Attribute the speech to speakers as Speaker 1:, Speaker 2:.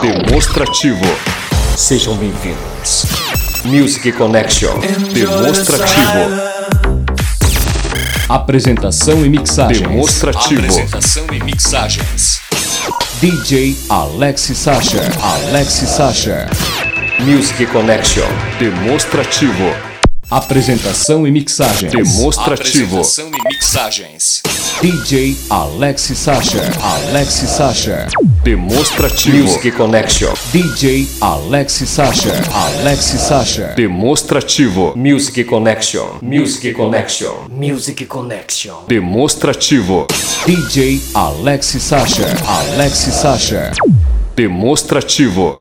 Speaker 1: Demonstrativo. Sejam bem-vindos. Music Connection. Demonstrativo. Apresentação e mixagens. Demonstrativo.
Speaker 2: Apresentação e mixagens.
Speaker 1: DJ Alex Sasha. Alex Sasha. Music Connection. Demonstrativo. Apresentação e mixagens. Demonstrativo.
Speaker 2: Apresentação e mixagens.
Speaker 1: DJ Alex Sasha. Alex Sasha. Demonstrativo. Music Connection. DJ Alex Sasha. Alex Sasha. Demonstrativo. Music Connection. Music Connection.
Speaker 3: Music Connection.
Speaker 1: Demonstrativo. DJ Alex Sasha. Alex Sasha. Demonstrativo.